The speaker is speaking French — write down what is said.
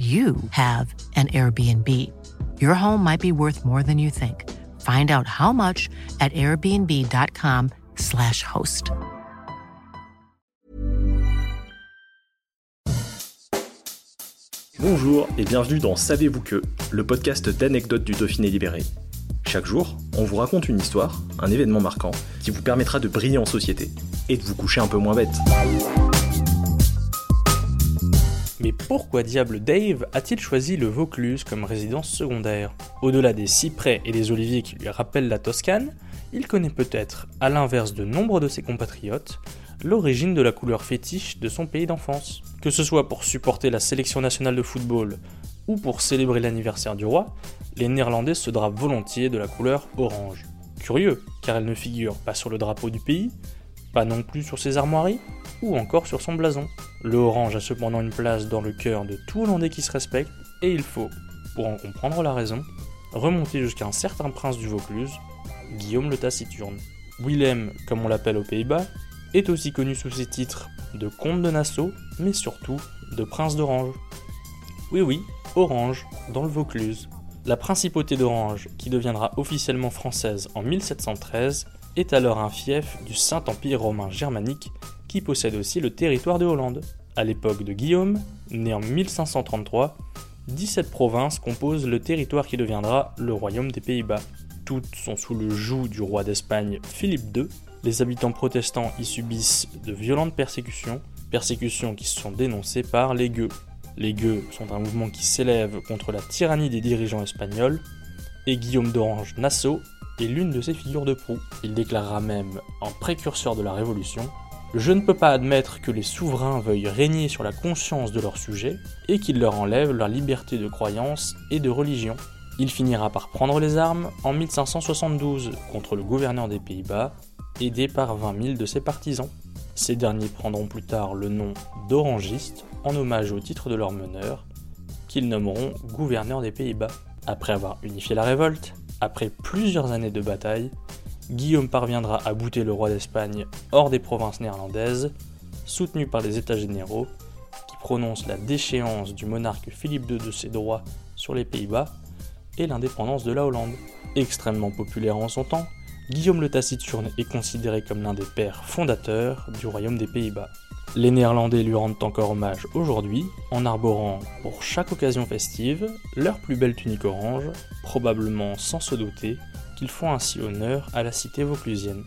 you have an Airbnb. Your home might be worth more than you think. Find out how much at airbnb.com/slash host. Bonjour et bienvenue dans Savez-vous que, le podcast d'anecdotes du Dauphiné libéré. Chaque jour, on vous raconte une histoire, un événement marquant, qui vous permettra de briller en société et de vous coucher un peu moins bête. Mais pourquoi diable Dave a-t-il choisi le Vaucluse comme résidence secondaire Au-delà des cyprès et des oliviers qui lui rappellent la Toscane, il connaît peut-être, à l'inverse de nombre de ses compatriotes, l'origine de la couleur fétiche de son pays d'enfance. Que ce soit pour supporter la sélection nationale de football ou pour célébrer l'anniversaire du roi, les Néerlandais se drapent volontiers de la couleur orange. Curieux, car elle ne figure pas sur le drapeau du pays, pas non plus sur ses armoiries, ou encore sur son blason. Le orange a cependant une place dans le cœur de tout Hollandais qui se respecte, et il faut, pour en comprendre la raison, remonter jusqu'à un certain prince du Vaucluse, Guillaume le Taciturne. Willem, comme on l'appelle aux Pays-Bas, est aussi connu sous ses titres de comte de Nassau, mais surtout de prince d'Orange. Oui oui, Orange, dans le Vaucluse. La principauté d'Orange, qui deviendra officiellement française en 1713, est alors un fief du Saint-Empire romain germanique qui possède aussi le territoire de Hollande. À l'époque de Guillaume, né en 1533, 17 provinces composent le territoire qui deviendra le royaume des Pays-Bas. Toutes sont sous le joug du roi d'Espagne Philippe II. Les habitants protestants y subissent de violentes persécutions, persécutions qui sont dénoncées par les gueux. Les gueux sont un mouvement qui s'élève contre la tyrannie des dirigeants espagnols, et Guillaume d'Orange Nassau est l'une de ses figures de proue. Il déclarera même, en précurseur de la Révolution, Je ne peux pas admettre que les souverains veuillent régner sur la conscience de leurs sujets et qu'ils leur enlèvent leur liberté de croyance et de religion. Il finira par prendre les armes en 1572 contre le gouverneur des Pays-Bas, aidé par 20 000 de ses partisans. Ces derniers prendront plus tard le nom d'orangistes en hommage au titre de leur meneur, qu'ils nommeront gouverneur des Pays-Bas. Après avoir unifié la révolte, après plusieurs années de bataille, Guillaume parviendra à bouter le roi d'Espagne hors des provinces néerlandaises, soutenu par les États généraux, qui prononcent la déchéance du monarque Philippe II de ses droits sur les Pays-Bas et l'indépendance de la Hollande. Extrêmement populaire en son temps, Guillaume le Taciturne est considéré comme l'un des pères fondateurs du royaume des Pays-Bas. Les Néerlandais lui rendent encore hommage aujourd'hui en arborant pour chaque occasion festive leur plus belle tunique orange, probablement sans se douter qu'ils font ainsi honneur à la cité vauclusienne.